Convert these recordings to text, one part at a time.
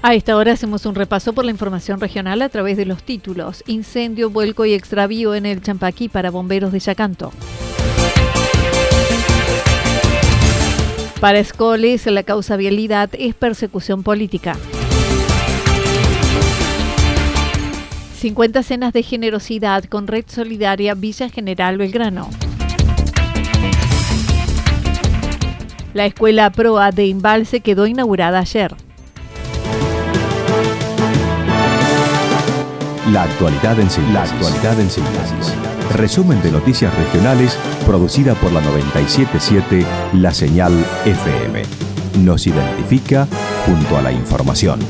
A esta hora hacemos un repaso por la información regional a través de los títulos. Incendio, vuelco y extravío en el Champaquí para bomberos de Yacanto. Para Escoles, la causa vialidad es persecución política. 50 cenas de generosidad con Red Solidaria Villa General Belgrano. La escuela PROA de Embalse quedó inaugurada ayer. La actualidad en síntesis. La actualidad en síntesis. Resumen de noticias regionales producida por la 977 La Señal FM. Nos identifica junto a la información.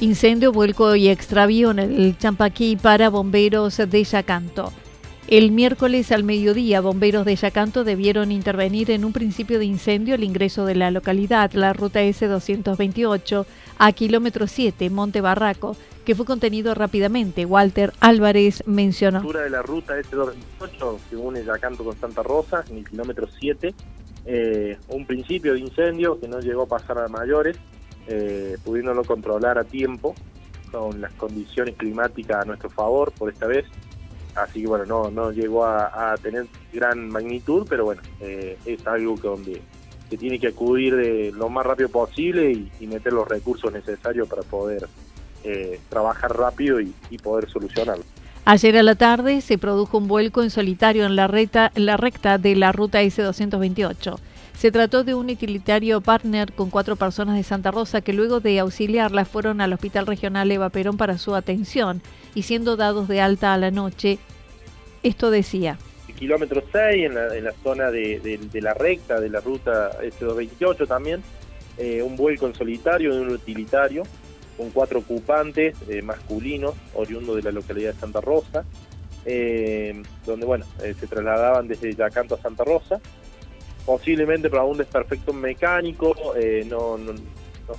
Incendio, vuelco y extravío en el Champaquí para bomberos de Yacanto. El miércoles al mediodía, bomberos de Yacanto debieron intervenir en un principio de incendio al ingreso de la localidad, la ruta S228, a kilómetro 7, Monte Barraco, que fue contenido rápidamente. Walter Álvarez mencionó. La de la ruta S228, que une Yacanto con Santa Rosa, en el kilómetro 7, eh, un principio de incendio que no llegó a pasar a mayores, eh, pudiéndolo controlar a tiempo, con las condiciones climáticas a nuestro favor por esta vez así que bueno, no, no llegó a, tener gran magnitud, pero bueno, eh, es algo que donde se tiene que acudir de lo más rápido posible y, meter los recursos necesarios para poder eh, trabajar rápido y, poder solucionarlo. Ayer a la tarde se produjo un vuelco en solitario en la, recta, en la recta de la ruta S228. Se trató de un utilitario partner con cuatro personas de Santa Rosa que luego de auxiliarlas fueron al Hospital Regional Eva Perón para su atención y siendo dados de alta a la noche, esto decía. Kilómetro 6 en la, zona de, la recta de la ruta S228 también, eh, un vuelco en solitario de un utilitario con cuatro ocupantes eh, masculinos oriundos de la localidad de Santa Rosa, eh, donde bueno, se trasladaban desde Yacanto a Santa Rosa posiblemente por algún desperfecto mecánico, eh, no, no,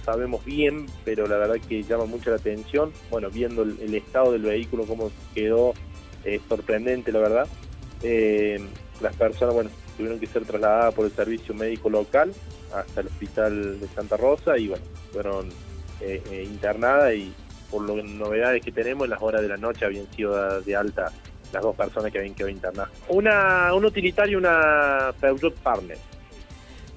sabemos bien, pero la verdad que llama mucho la atención. Bueno, viendo el, estado del vehículo, cómo quedó, es sorprendente, la verdad. Eh, las personas, bueno, tuvieron que ser trasladadas por el servicio médico local hasta el hospital de Santa Rosa y, bueno, fueron eh, internadas y por las novedades que tenemos, en las horas de la noche habían sido de alta las dos personas que habían quedado internadas. Una, un utilitario y una Peugeot Partner.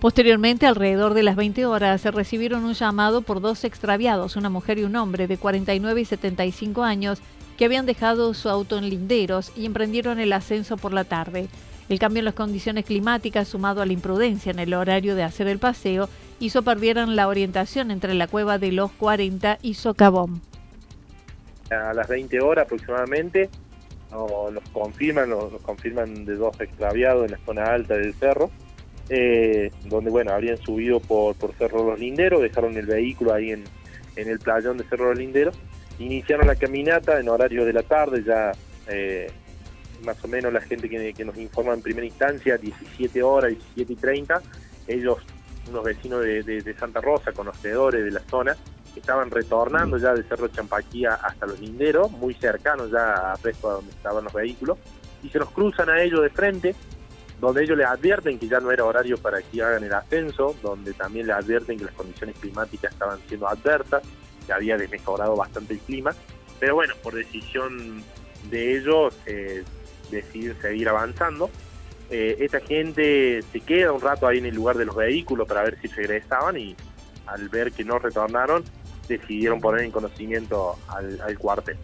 Posteriormente, alrededor de las 20 horas, se recibieron un llamado por dos extraviados, una mujer y un hombre de 49 y 75 años, que habían dejado su auto en linderos y emprendieron el ascenso por la tarde. El cambio en las condiciones climáticas, sumado a la imprudencia en el horario de hacer el paseo, hizo perdieran la orientación entre la cueva de los 40 y Socavón. A las 20 horas aproximadamente, nos confirman, nos, confirman de dos extraviados en la zona alta del cerro, eh, donde bueno, habrían subido por, por Cerro Los Linderos, dejaron el vehículo ahí en, en el playón de Cerro Los Linderos, iniciaron la caminata en horario de la tarde, ya eh, más o menos la gente que, nos informa en primera instancia, 17 horas, 17 y 30, ellos, unos vecinos de, de Santa Rosa, conocedores de la zona, estaban retornando ya de Cerro Champaquía hasta los linderos, muy cercanos ya a resto a donde estaban los vehículos, y se nos cruzan a ellos de frente, donde ellos les advierten que ya no era horario para que hagan el ascenso, donde también les advierten que las condiciones climáticas estaban siendo adversas, se había desmejorado bastante el clima. Pero bueno, por decisión de ellos, eh, deciden seguir avanzando. Eh, esta gente se queda un rato ahí en el lugar de los vehículos para ver si regresaban y al ver que no retornaron, decidieron poner en conocimiento al, cuartel.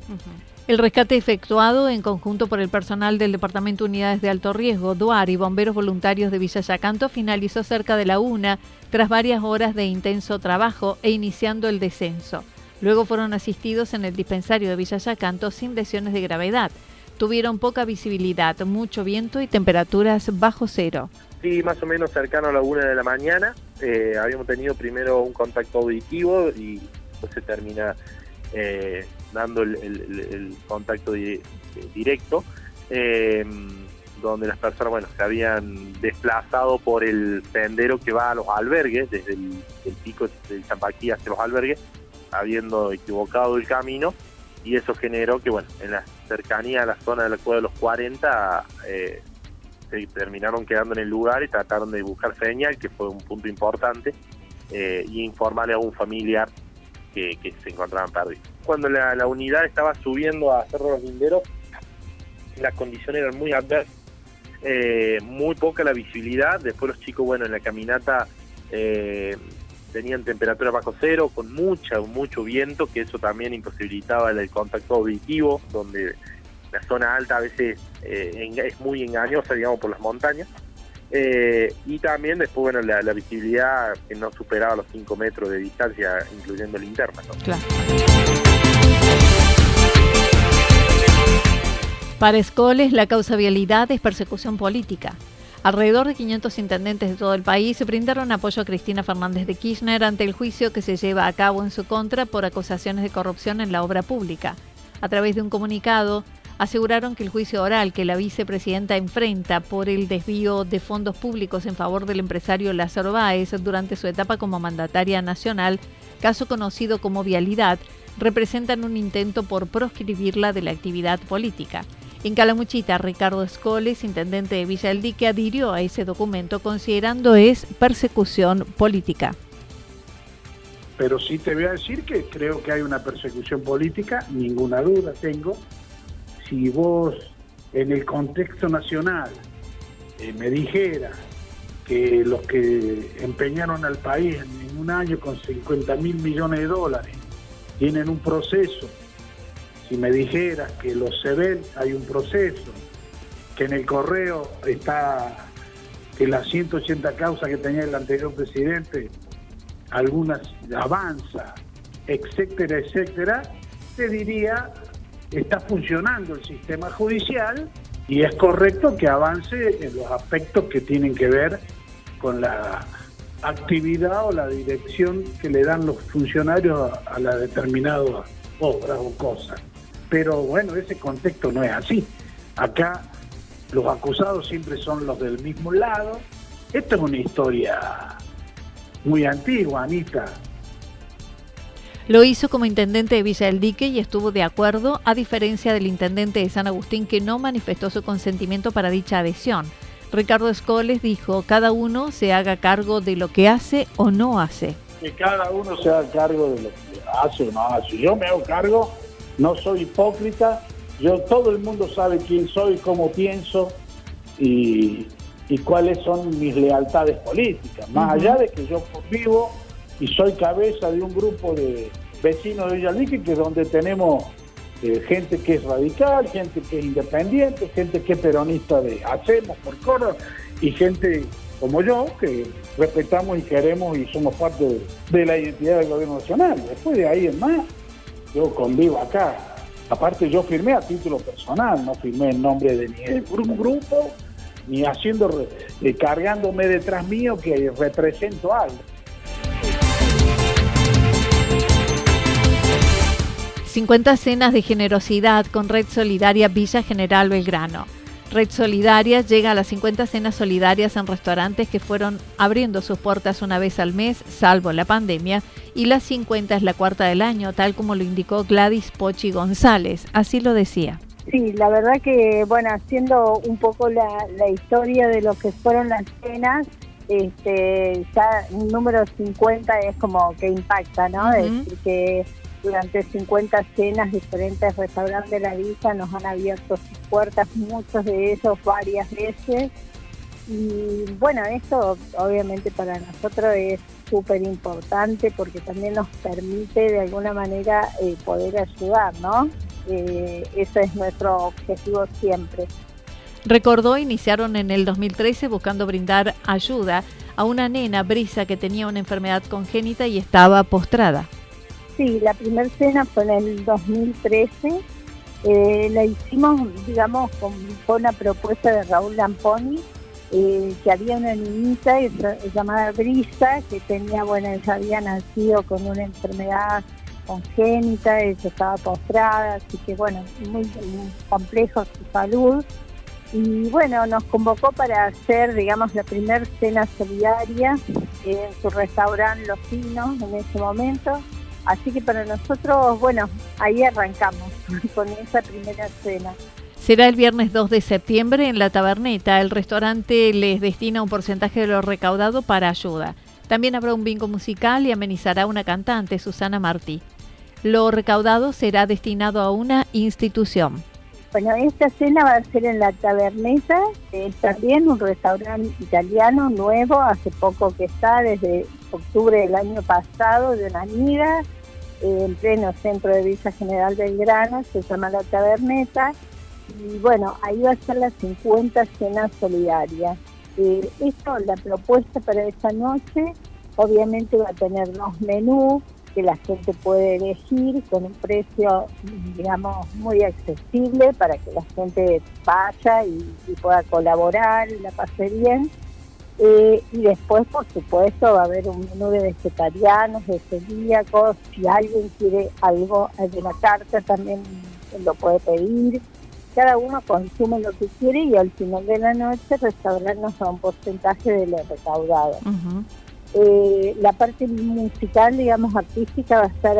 El rescate efectuado en conjunto por el personal del Departamento Unidades de Alto Riesgo, DUAR y bomberos voluntarios de Villa Yacanto finalizó cerca de la una tras varias horas de intenso trabajo e iniciando el descenso. Luego fueron asistidos en el dispensario de Villa Yacanto sin lesiones de gravedad. Tuvieron poca visibilidad, mucho viento y temperaturas bajo cero. Sí, más o menos cercano a la una de la mañana. Eh, habíamos tenido primero un contacto auditivo y después se termina eh, dando el, contacto directo, em, donde las personas bueno se habían desplazado por el sendero que va a los albergues, desde el, pico del Champaquí hacia los albergues, habiendo equivocado el camino, y eso generó que bueno en la cercanía a la zona de la cueva de los 40 eh, se terminaron quedando en el lugar y trataron de buscar señal, que fue un punto importante, eh, y informarle a un familiar que, se encontraban perdidos. Cuando la, unidad estaba subiendo a Cerro Los Linderos, las condiciones eran muy adversas, eh, muy poca la visibilidad, después los chicos, bueno, en la caminata eh, tenían temperatura bajo cero, con mucha, mucho viento, que eso también imposibilitaba el, contacto auditivo, donde la zona alta a veces eh, es muy engañosa, digamos, por las montañas. Eh, y también después, bueno, la, visibilidad que no superaba los 5 metros de distancia, incluyendo linterna. Claro. Para Escoles, la causa vialidad es persecución política. Alrededor de 500 intendentes de todo el país brindaron apoyo a Cristina Fernández de Kirchner ante el juicio que se lleva a cabo en su contra por acusaciones de corrupción en la obra pública. A través de un comunicado, aseguraron que el juicio oral que la vicepresidenta enfrenta por el desvío de fondos públicos en favor del empresario Lázaro Báez durante su etapa como mandataria nacional, caso conocido como vialidad, representan un intento por proscribirla de la actividad política. En Calamuchita, Ricardo Escoles, intendente de Villa del Dique, adhirió a ese documento considerando es persecución política. Pero sí te voy a decir que creo que hay una persecución política, ninguna duda tengo, si vos en el contexto nacional eh, me dijera que los que empeñaron al país en, un año con 50 mil millones de dólares tienen un proceso, si me dijeras que los CEBEL hay un proceso, que en el correo está que las 180 causas que tenía el anterior presidente, algunas avanza, etcétera, etcétera, te diría está funcionando el sistema judicial y es correcto que avance en los aspectos que tienen que ver con la actividad o la dirección que le dan los funcionarios a, la determinada obra o cosas. Pero bueno, ese contexto no es así. Acá los acusados siempre son los del mismo lado. Esta es una historia muy antigua, Anita. Lo hizo como intendente de Villa del Dique y estuvo de acuerdo, a diferencia del intendente de San Agustín que no manifestó su consentimiento para dicha adhesión. Ricardo Escoles dijo, cada uno se haga cargo de lo que hace o no hace. Que cada uno se haga cargo de lo que hace o no hace. Yo me hago cargo, no soy hipócrita, yo todo el mundo sabe quién soy, cómo pienso y, cuáles son mis lealtades políticas. Más allá de que yo vivo y soy cabeza de un grupo de vecinos de Villalique, que es donde tenemos eh, gente que es radical, gente que es independiente, gente que es peronista de Hacemos por Córdoba y gente como yo que respetamos y queremos y somos parte de, la identidad del gobierno nacional. Después de ahí en más, yo convivo acá. Aparte yo firmé a título personal, no firmé en nombre de ni un grupo, ni haciendo, eh, cargándome detrás mío que represento algo. 50 cenas de generosidad con Red Solidaria Villa General Belgrano. Red Solidaria llega a las 50 cenas solidarias en restaurantes que fueron abriendo sus puertas una vez al mes, salvo la pandemia, y las 50 es la cuarta del año, tal como lo indicó Gladys Pochi González. Así lo decía. Sí, la verdad que, bueno, haciendo un poco la, historia de lo que fueron las cenas, este, ya un número 50 es como que impacta, ¿no? decir, que durante 50 cenas diferentes restaurantes de la villa nos han abierto sus puertas, muchos de ellos varias veces. Y bueno, eso obviamente para nosotros es súper importante porque también nos permite de alguna manera eh, poder ayudar, ¿no? Eh, ese es nuestro objetivo siempre. Recordó, iniciaron en el 2013 buscando brindar ayuda a una nena, Brisa, que tenía una enfermedad congénita y estaba postrada. Sí, la primera cena fue en el 2013. Eh, la hicimos, digamos, con, una propuesta de Raúl Lamponi, eh, que había una niñita llamada Brisa, que tenía, bueno, ella había nacido con una enfermedad congénita, ella estaba postrada, así que, bueno, muy, muy complejo su salud. Y bueno, nos convocó para hacer, digamos, la primera cena solidaria en su restaurante Los Pinos en ese momento. Así que para nosotros, bueno, ahí arrancamos con esa primera cena. Será el viernes 2 de septiembre en La Taberneta. El restaurante les destina un porcentaje de lo recaudado para ayuda. También habrá un bingo musical y amenizará una cantante, Susana Martí. Lo recaudado será destinado a una institución. Bueno, esta cena va a ser en la Taberneta, es también un restaurante italiano nuevo, hace poco que está, desde octubre del año pasado, de una amiga, en pleno centro de Villa General Belgrano, se llama La Taberneta, y bueno, ahí va a ser la 50 cena solidaria. Eh, esto, la propuesta para esta noche, obviamente va a tener dos menús, que la gente puede elegir con un precio, digamos, muy accesible para que la gente vaya y, pueda colaborar y la pase bien. Eh, y después, por supuesto, va a haber un menú de vegetarianos, de celíacos. Si alguien quiere algo de la carta, también lo puede pedir. Cada uno consume lo que quiere y al final de la noche restaurarnos a un porcentaje de lo recaudado. Eh, la parte musical, digamos, artística va a estar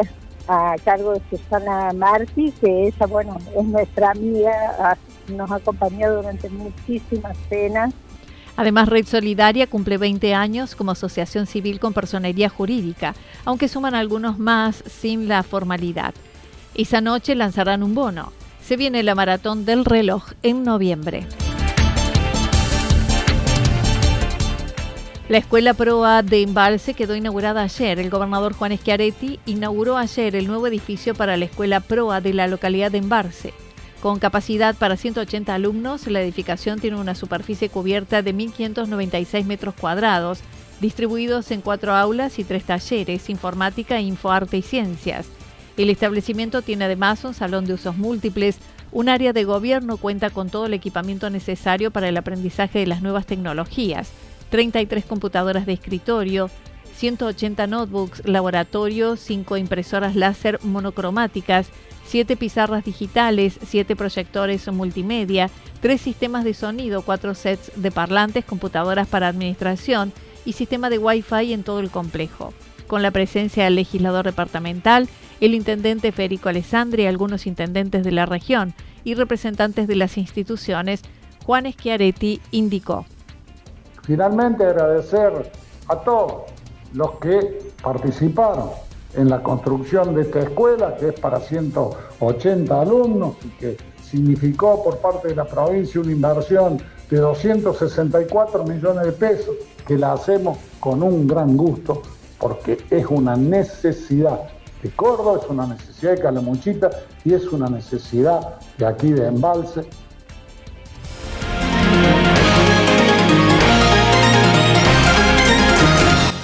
a cargo de Susana Martí, que ella, bueno, es nuestra amiga, nos ha acompañado durante muchísimas cenas. Además, Red Solidaria cumple 20 años como asociación civil con personería jurídica, aunque suman algunos más sin la formalidad. Esa noche lanzarán un bono. Se viene la maratón del reloj en noviembre. La Escuela Proa de Embalse quedó inaugurada ayer. El gobernador Juan Schiaretti inauguró ayer el nuevo edificio para la Escuela Proa de la localidad de Embalse. Con capacidad para 180 alumnos, la edificación tiene una superficie cubierta de 1.596 metros cuadrados, distribuidos en cuatro aulas y tres talleres, informática, infoarte y ciencias. El establecimiento tiene además un salón de usos múltiples, un área de gobierno cuenta con todo el equipamiento necesario para el aprendizaje de las nuevas tecnologías 33 computadoras de escritorio, 180 notebooks, laboratorio, 5 impresoras láser monocromáticas, 7 pizarras digitales, 7 proyectores multimedia, 3 sistemas de sonido, 4 sets de parlantes, computadoras para administración y sistema de Wi-Fi en todo el complejo. Con la presencia del legislador departamental, el intendente Federico Alessandri, algunos intendentes de la región y representantes de las instituciones, Juan Schiaretti indicó. Finalmente agradecer a todos los que participaron en la construcción de esta escuela, que es para 180 alumnos y que significó por parte de la provincia una inversión de 264 millones de pesos, que la hacemos con un gran gusto, porque es una necesidad de Córdoba, es una necesidad de Calamuchita y es una necesidad de aquí de Embalse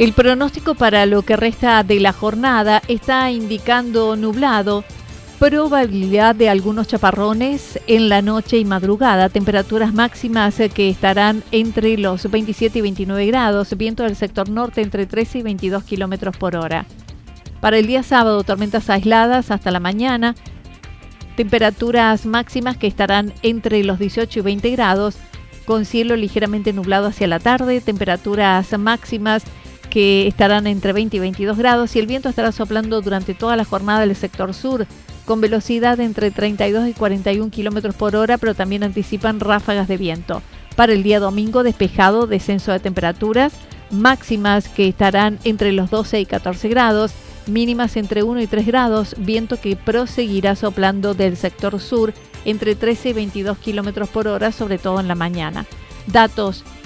El pronóstico para lo que resta de la jornada está indicando nublado Probabilidad de algunos chaparrones en la noche y madrugada. Temperaturas máximas que estarán entre los 27 y 29 grados. Viento del sector norte entre 13 y 22 kilómetros por hora. Para el día sábado, tormentas aisladas hasta la mañana. Temperaturas máximas que estarán entre los 18 y 20 grados, con cielo ligeramente nublado hacia la tarde. Temperaturas máximas que estarán entre 20 y 22 grados y el viento estará soplando durante toda la jornada del sector sur con velocidad de entre 32 y 41 kilómetros por hora, pero también anticipan ráfagas de viento. Para el día domingo, despejado, descenso de temperaturas, máximas que estarán entre los 12 y 14 grados, mínimas entre 1 y 3 grados, viento que proseguirá soplando del sector sur entre 13 y 22 kilómetros por hora, sobre todo en la mañana. Datos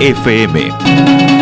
FM.